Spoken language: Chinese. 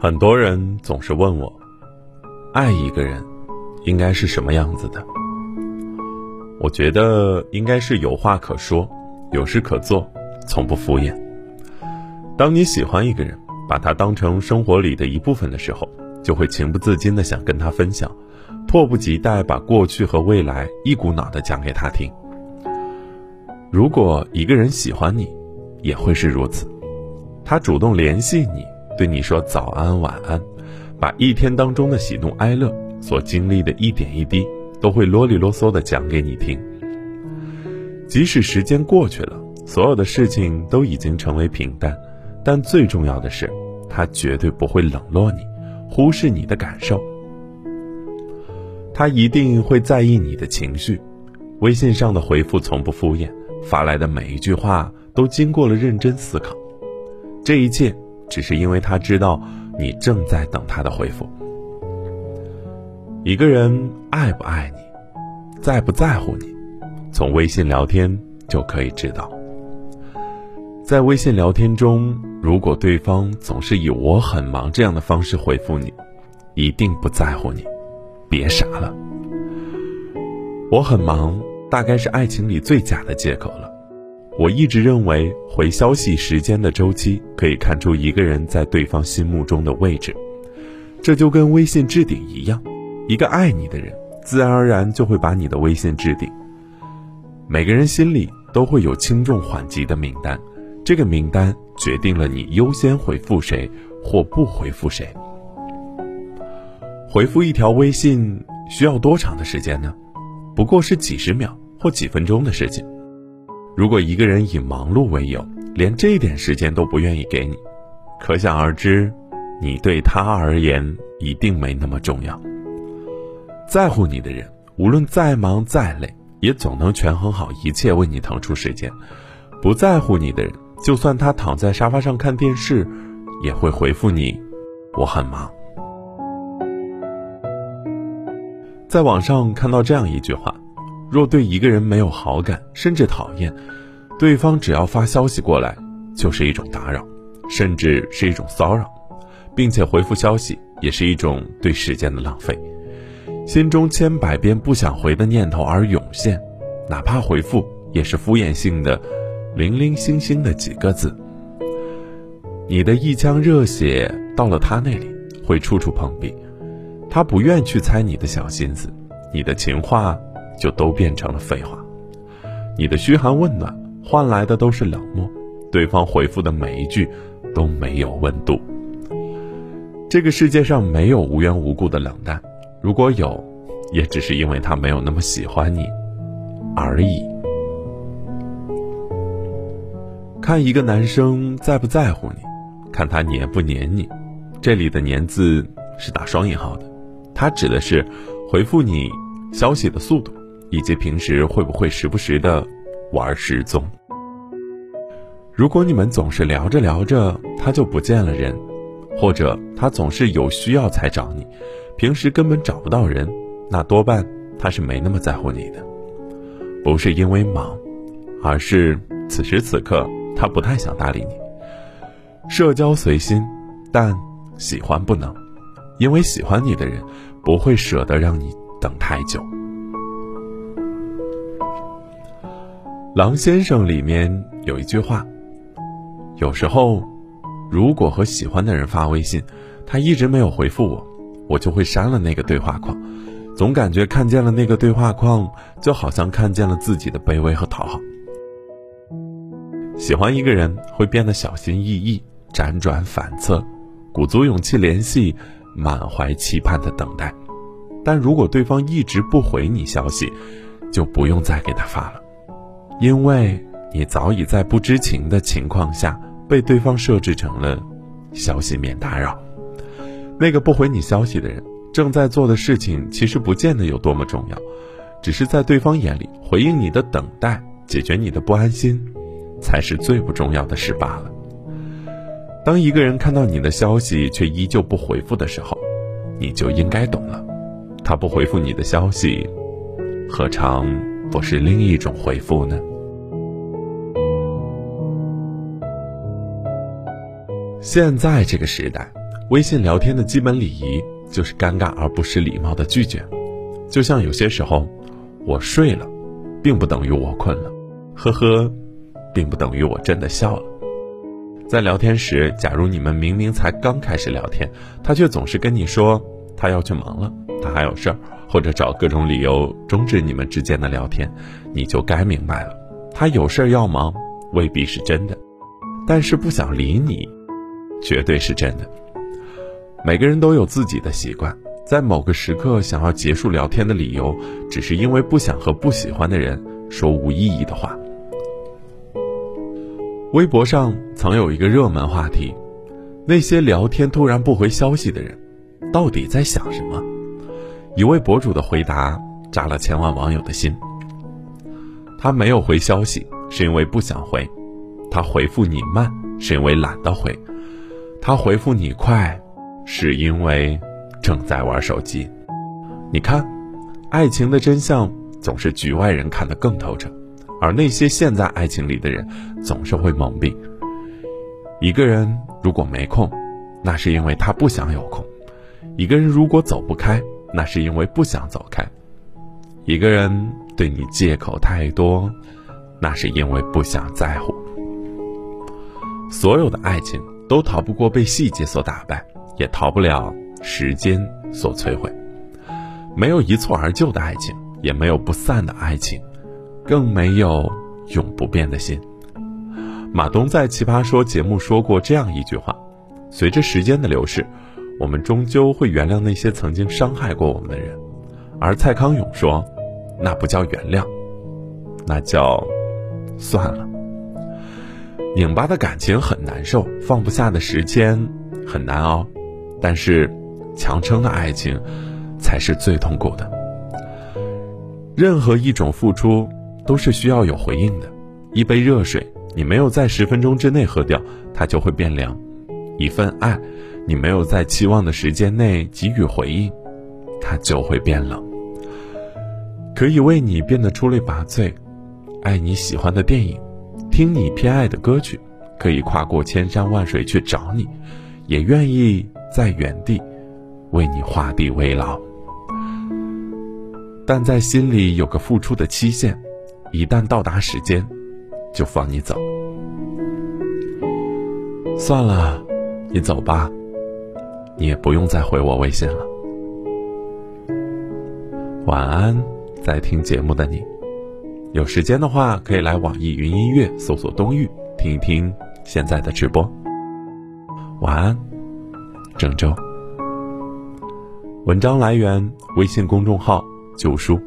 很多人总是问我，爱一个人应该是什么样子的？我觉得应该是有话可说，有事可做，从不敷衍。当你喜欢一个人，把他当成生活里的一部分的时候，就会情不自禁的想跟他分享，迫不及待把过去和未来一股脑的讲给他听。如果一个人喜欢你，也会是如此，他主动联系你。对你说早安晚安，把一天当中的喜怒哀乐所经历的一点一滴，都会啰里啰嗦的讲给你听。即使时间过去了，所有的事情都已经成为平淡，但最重要的是，他绝对不会冷落你，忽视你的感受。他一定会在意你的情绪，微信上的回复从不敷衍，发来的每一句话都经过了认真思考。这一切。只是因为他知道你正在等他的回复。一个人爱不爱你，在不在乎你，从微信聊天就可以知道。在微信聊天中，如果对方总是以“我很忙”这样的方式回复你，一定不在乎你，别傻了。我很忙，大概是爱情里最假的借口了。我一直认为，回消息时间的周期可以看出一个人在对方心目中的位置。这就跟微信置顶一样，一个爱你的人，自然而然就会把你的微信置顶。每个人心里都会有轻重缓急的名单，这个名单决定了你优先回复谁或不回复谁。回复一条微信需要多长的时间呢？不过是几十秒或几分钟的事情。如果一个人以忙碌为由，连这点时间都不愿意给你，可想而知，你对他而言一定没那么重要。在乎你的人，无论再忙再累，也总能权衡好一切为你腾出时间；不在乎你的人，就算他躺在沙发上看电视，也会回复你：“我很忙。”在网上看到这样一句话。若对一个人没有好感，甚至讨厌，对方只要发消息过来，就是一种打扰，甚至是一种骚扰，并且回复消息也是一种对时间的浪费。心中千百遍不想回的念头而涌现，哪怕回复也是敷衍性的，零零星星的几个字。你的一腔热血到了他那里会处处碰壁，他不愿去猜你的小心思，你的情话。就都变成了废话，你的嘘寒问暖换来的都是冷漠，对方回复的每一句都没有温度。这个世界上没有无缘无故的冷淡，如果有，也只是因为他没有那么喜欢你而已。看一个男生在不在乎你，看他黏不黏你，这里的“黏”字是打双引号的，它指的是回复你消息的速度。以及平时会不会时不时的玩失踪？如果你们总是聊着聊着他就不见了人，或者他总是有需要才找你，平时根本找不到人，那多半他是没那么在乎你的，不是因为忙，而是此时此刻他不太想搭理你。社交随心，但喜欢不能，因为喜欢你的人不会舍得让你等太久。狼先生里面有一句话：有时候，如果和喜欢的人发微信，他一直没有回复我，我就会删了那个对话框。总感觉看见了那个对话框，就好像看见了自己的卑微和讨好。喜欢一个人会变得小心翼翼、辗转反侧，鼓足勇气联系，满怀期盼的等待。但如果对方一直不回你消息，就不用再给他发了。因为你早已在不知情的情况下被对方设置成了消息免打扰。那个不回你消息的人正在做的事情其实不见得有多么重要，只是在对方眼里，回应你的等待、解决你的不安心，才是最不重要的事罢了。当一个人看到你的消息却依旧不回复的时候，你就应该懂了，他不回复你的消息，何尝不是另一种回复呢？现在这个时代，微信聊天的基本礼仪就是尴尬而不失礼貌的拒绝。就像有些时候，我睡了，并不等于我困了，呵呵，并不等于我真的笑了。在聊天时，假如你们明明才刚开始聊天，他却总是跟你说他要去忙了，他还有事儿，或者找各种理由终止你们之间的聊天，你就该明白了，他有事儿要忙，未必是真的，但是不想理你，绝对是真的。每个人都有自己的习惯。在某个时刻想要结束聊天的理由，只是因为不想和不喜欢的人说无意义的话。微博上曾有一个热门话题：那些聊天突然不回消息的人，到底在想什么？一位博主的回答扎了千万网友的心。他没有回消息，是因为不想回；他回复你慢，是因为懒得回；他回复你快，是因为。正在玩手机，你看，爱情的真相总是局外人看得更透彻，而那些陷在爱情里的人总是会蒙蔽。一个人如果没空，那是因为他不想有空；一个人如果走不开，那是因为不想走开；一个人对你借口太多，那是因为不想在乎。所有的爱情都逃不过被细节所打败，也逃不了。时间所摧毁，没有一蹴而就的爱情，也没有不散的爱情，更没有永不变的心。马东在《奇葩说》节目说过这样一句话：“随着时间的流逝，我们终究会原谅那些曾经伤害过我们的人。”而蔡康永说：“那不叫原谅，那叫算了。”拧巴的感情很难受，放不下的时间很难熬，但是。强撑的爱情，才是最痛苦的。任何一种付出都是需要有回应的。一杯热水，你没有在十分钟之内喝掉，它就会变凉；一份爱，你没有在期望的时间内给予回应，它就会变冷。可以为你变得出类拔萃，爱你喜欢的电影，听你偏爱的歌曲，可以跨过千山万水去找你，也愿意在原地。为你画地为牢，但在心里有个付出的期限，一旦到达时间，就放你走。算了，你走吧，你也不用再回我微信了。晚安，在听节目的你，有时间的话可以来网易云音乐搜索“冬玉”听一听现在的直播。晚安，郑州。文章来源：微信公众号“九叔”。